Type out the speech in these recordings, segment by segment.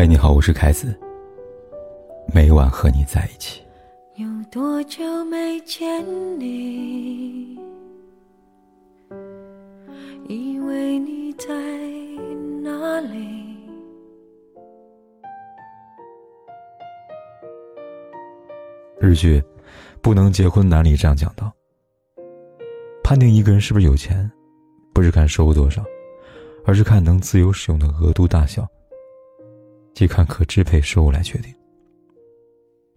嗨，你好，我是凯子。每晚和你在一起。有多久没见你？以为你在哪里？日剧《不能结婚男》里这样讲到：判定一个人是不是有钱，不是看收入多少，而是看能自由使用的额度大小。即看可支配收入来决定。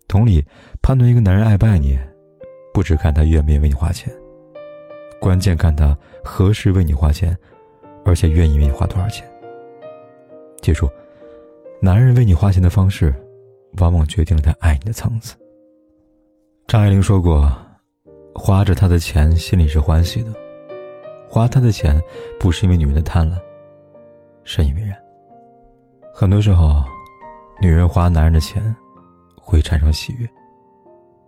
同理，判断一个男人爱不爱你，不只看他愿不愿意为你花钱，关键看他何时为你花钱，而且愿意为你花多少钱。记住，男人为你花钱的方式，往往决定了他爱你的层次。张爱玲说过：“花着他的钱，心里是欢喜的；花他的钱，不是因为女人的贪婪，深以为然。”很多时候，女人花男人的钱，会产生喜悦。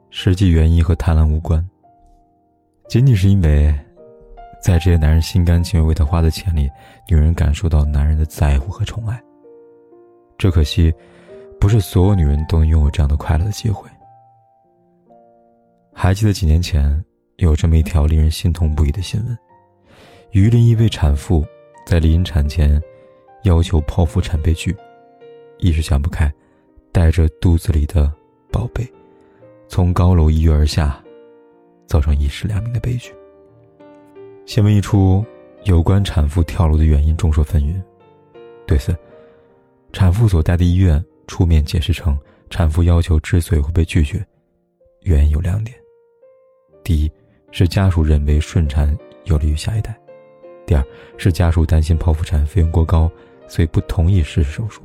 实际原因和贪婪无关，仅仅是因为，在这些男人心甘情愿为她花的钱里，女人感受到男人的在乎和宠爱。只可惜，不是所有女人都能拥有这样的快乐的机会。还记得几年前有这么一条令人心痛不已的新闻：榆林一位产妇在临产前。要求剖腹产被拒，一时想不开，带着肚子里的宝贝，从高楼一跃而下，造成一尸两命的悲剧。新闻一出，有关产妇跳楼的原因众说纷纭。对此，产妇所在的医院出面解释称，产妇要求之所以会被拒绝，原因有两点：第一，是家属认为顺产有利于下一代；第二，是家属担心剖腹产费用过高。所以不同意实施手术。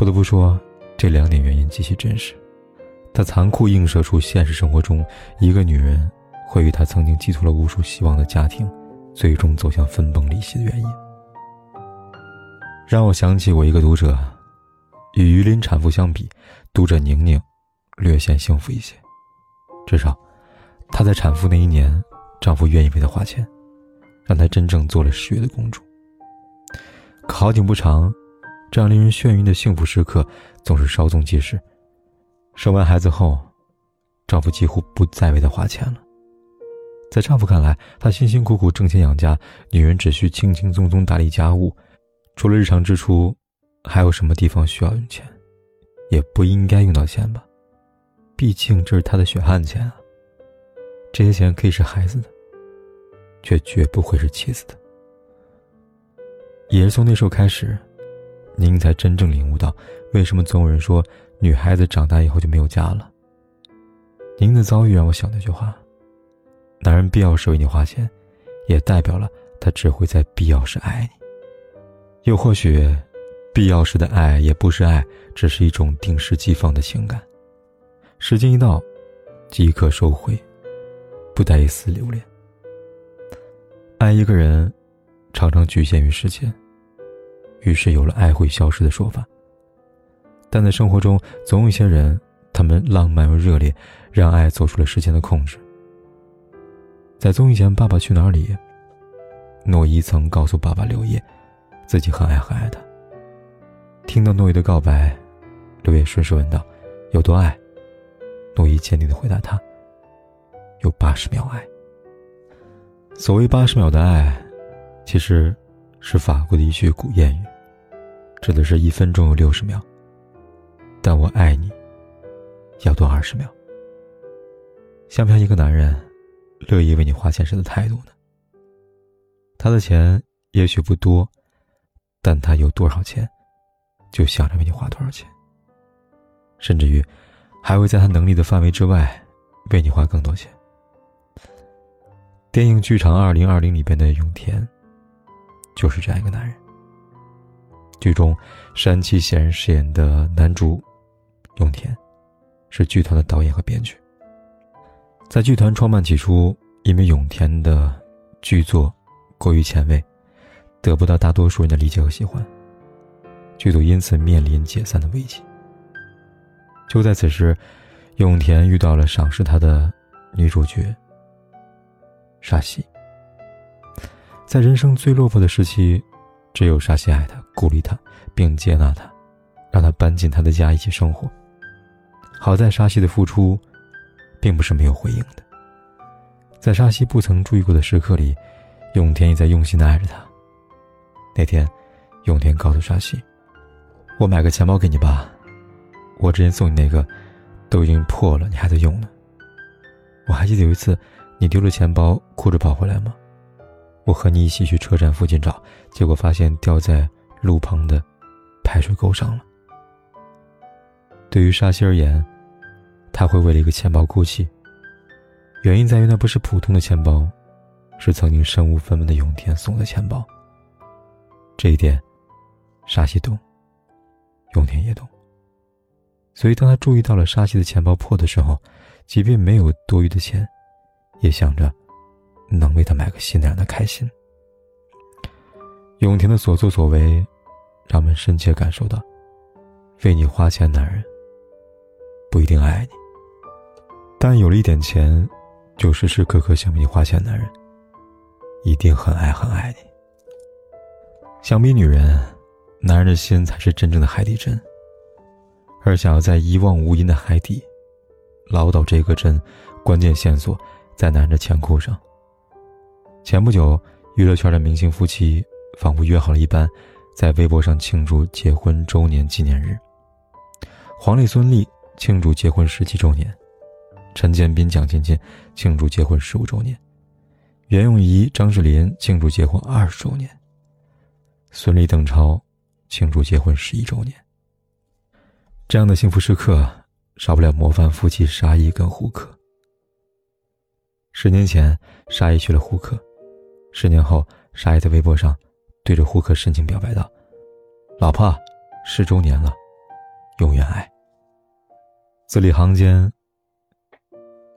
不得不说，这两点原因极其真实，它残酷映射出现实生活中一个女人会与她曾经寄托了无数希望的家庭，最终走向分崩离析的原因。让我想起我一个读者，与榆林产妇相比，读者宁宁略显幸福一些，至少她在产妇那一年，丈夫愿意为她花钱，让她真正做了十月的公主。可好景不长，这样令人眩晕的幸福时刻总是稍纵即逝。生完孩子后，丈夫几乎不再为她花钱了。在丈夫看来，他辛辛苦苦挣钱养家，女人只需轻轻松松打理家务，除了日常支出，还有什么地方需要用钱？也不应该用到钱吧？毕竟这是他的血汗钱啊。这些钱可以是孩子的，却绝不会是妻子的。也是从那时候开始，您才真正领悟到，为什么总有人说女孩子长大以后就没有家了。您的遭遇让我想那句话：男人必要时为你花钱，也代表了他只会在必要时爱你。又或许，必要时的爱也不是爱，只是一种定时即放的情感，时间一到，即刻收回，不带一丝留恋。爱一个人。常常局限于时间，于是有了“爱会消失”的说法。但在生活中，总有一些人，他们浪漫又热烈，让爱走出了时间的控制。在综艺前《爸爸去哪儿》里，诺伊曾告诉爸爸刘烨，自己很爱很爱他。听到诺伊的告白，刘烨顺势问道：“有多爱？”诺伊坚定的回答他：“有八十秒爱。”所谓八十秒的爱。其实，是法国的一句古谚语，指的是一分钟有六十秒。但我爱你，要多二十秒。像不像一个男人，乐意为你花钱时的态度呢？他的钱也许不多，但他有多少钱，就想着为你花多少钱。甚至于，还会在他能力的范围之外，为你花更多钱。电影《剧场二零二零》里边的永田。就是这样一个男人。剧中，山崎贤人饰演的男主永田，是剧团的导演和编剧。在剧团创办起初，因为永田的剧作过于前卫，得不到大多数人的理解和喜欢，剧组因此面临解散的危机。就在此时，永田遇到了赏识他的女主角沙希。在人生最落魄的时期，只有沙希爱他，鼓励他，并接纳他，让他搬进他的家一起生活。好在沙溪的付出，并不是没有回应的。在沙溪不曾注意过的时刻里，永田也在用心的爱着他。那天，永田告诉沙溪：“我买个钱包给你吧，我之前送你那个，都已经破了，你还在用呢。我还记得有一次，你丢了钱包，哭着跑回来吗？我和你一起去车站附近找，结果发现掉在路旁的排水沟上了。对于沙溪而言，他会为了一个钱包哭泣，原因在于那不是普通的钱包，是曾经身无分文的永田送的钱包。这一点，沙溪懂，永田也懂。所以，当他注意到了沙溪的钱包破的时候，即便没有多余的钱，也想着能为他买个新的，让他开心。永田的所作所为，让我们深切感受到，为你花钱的男人不一定爱你，但有了一点钱，就时时刻刻想为你花钱男人，一定很爱很爱你。相比女人，男人的心才是真正的海底针。而想要在一望无垠的海底捞到这个针，关键线索在男人的钱库上。前不久，娱乐圈的明星夫妻仿佛约好了一般，在微博上庆祝结婚周年纪念日。黄磊孙俪庆祝结婚十七周年，陈建斌、蒋勤勤庆祝结婚十五周年，袁咏仪、张智霖庆祝结婚二十周年。孙俪、邓超庆祝结婚十一周年。这样的幸福时刻，少不了模范夫妻沙溢跟胡可。十年前，沙溢娶了胡可；十年后，沙溢在微博上对着胡可深情表白道：“老婆，十周年了，永远爱。”字里行间，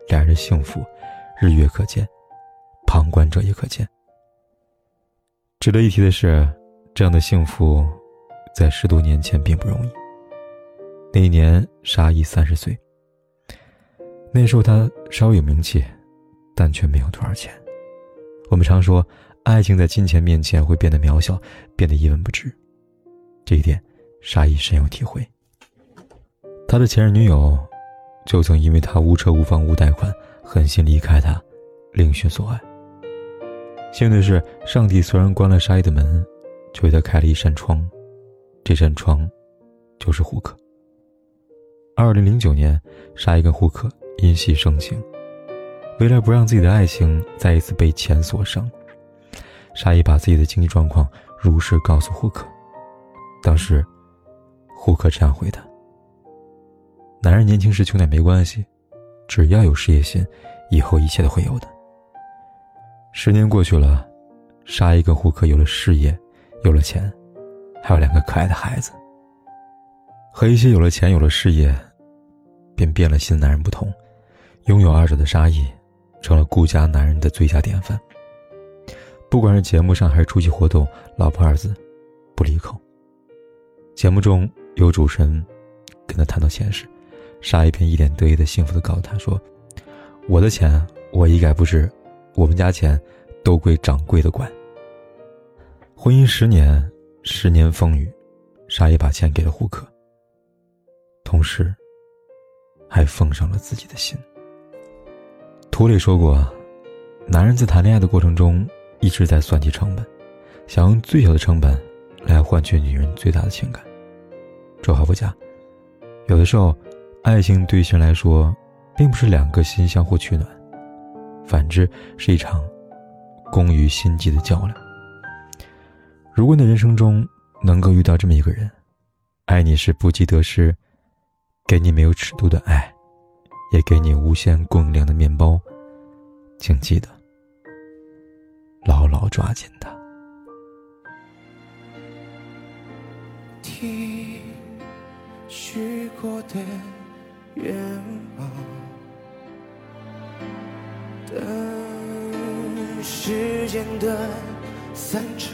两人幸福，日月可见，旁观者也可见。值得一提的是。这样的幸福，在十多年前并不容易。那一年，沙溢三十岁。那时候他稍有名气，但却没有多少钱。我们常说，爱情在金钱面前会变得渺小，变得一文不值。这一点，沙溢深有体会。他的前任女友，就曾因为他无车无房无贷款，狠心离开他，另寻所爱。幸运的是，上帝虽然关了沙溢的门。就为他开了一扇窗，这扇窗，就是胡可。二零零九年，沙溢跟胡可因戏生情，为了不让自己的爱情再一次被钱所伤，沙溢把自己的经济状况如实告诉胡可。当时，胡可这样回答：“男人年轻时穷点没关系，只要有事业心，以后一切都会有的。”十年过去了，沙溢跟胡可有了事业。有了钱，还有两个可爱的孩子。和一些有了钱、有了事业，便变了心的男人不同，拥有二者的沙溢，成了顾家男人的最佳典范。不管是节目上还是出席活动，“老婆”二字不离口。节目中有主持人跟他谈到钱时，沙溢便一脸得意的幸福的告诉他说：“我的钱我一概不知，我们家钱都归掌柜的管。”婚姻十年，十年风雨，沙溢把钱给了胡可，同时，还奉上了自己的心。图里说过，男人在谈恋爱的过程中一直在算计成本，想用最小的成本来换取女人最大的情感。这话不假，有的时候，爱情对于人来说，并不是两个心相互取暖，反之是一场攻于心计的较量。如果你的人生中能够遇到这么一个人，爱你是不计得失，给你没有尺度的爱，也给你无限供应量的面包，请记得牢牢抓紧他。听许过的愿望，等时间的散场。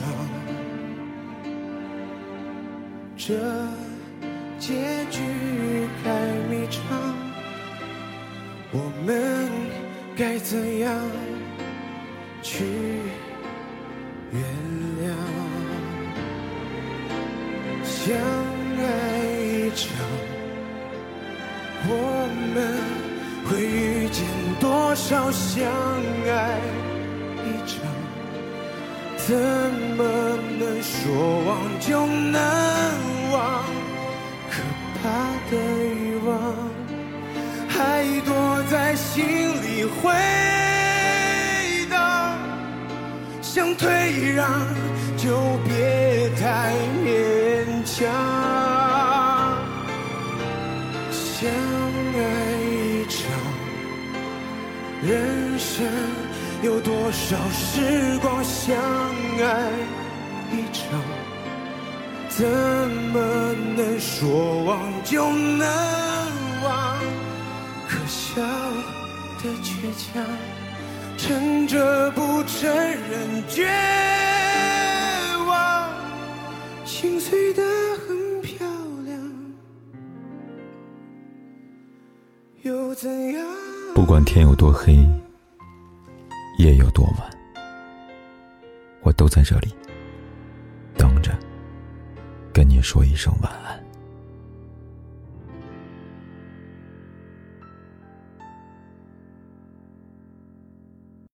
这结我们该怎样去原谅？相爱一场，我们会遇见多少相爱一场？怎么能说忘就能忘？可怕的在心里回荡，想退让就别太勉强。相爱一场，人生有多少时光相爱一场？怎么能说忘就能？笑的倔强，撑着不承认绝望，心碎的很漂亮，又怎样？不管天有多黑，夜有多晚，我都在这里等着，跟你说一声晚安。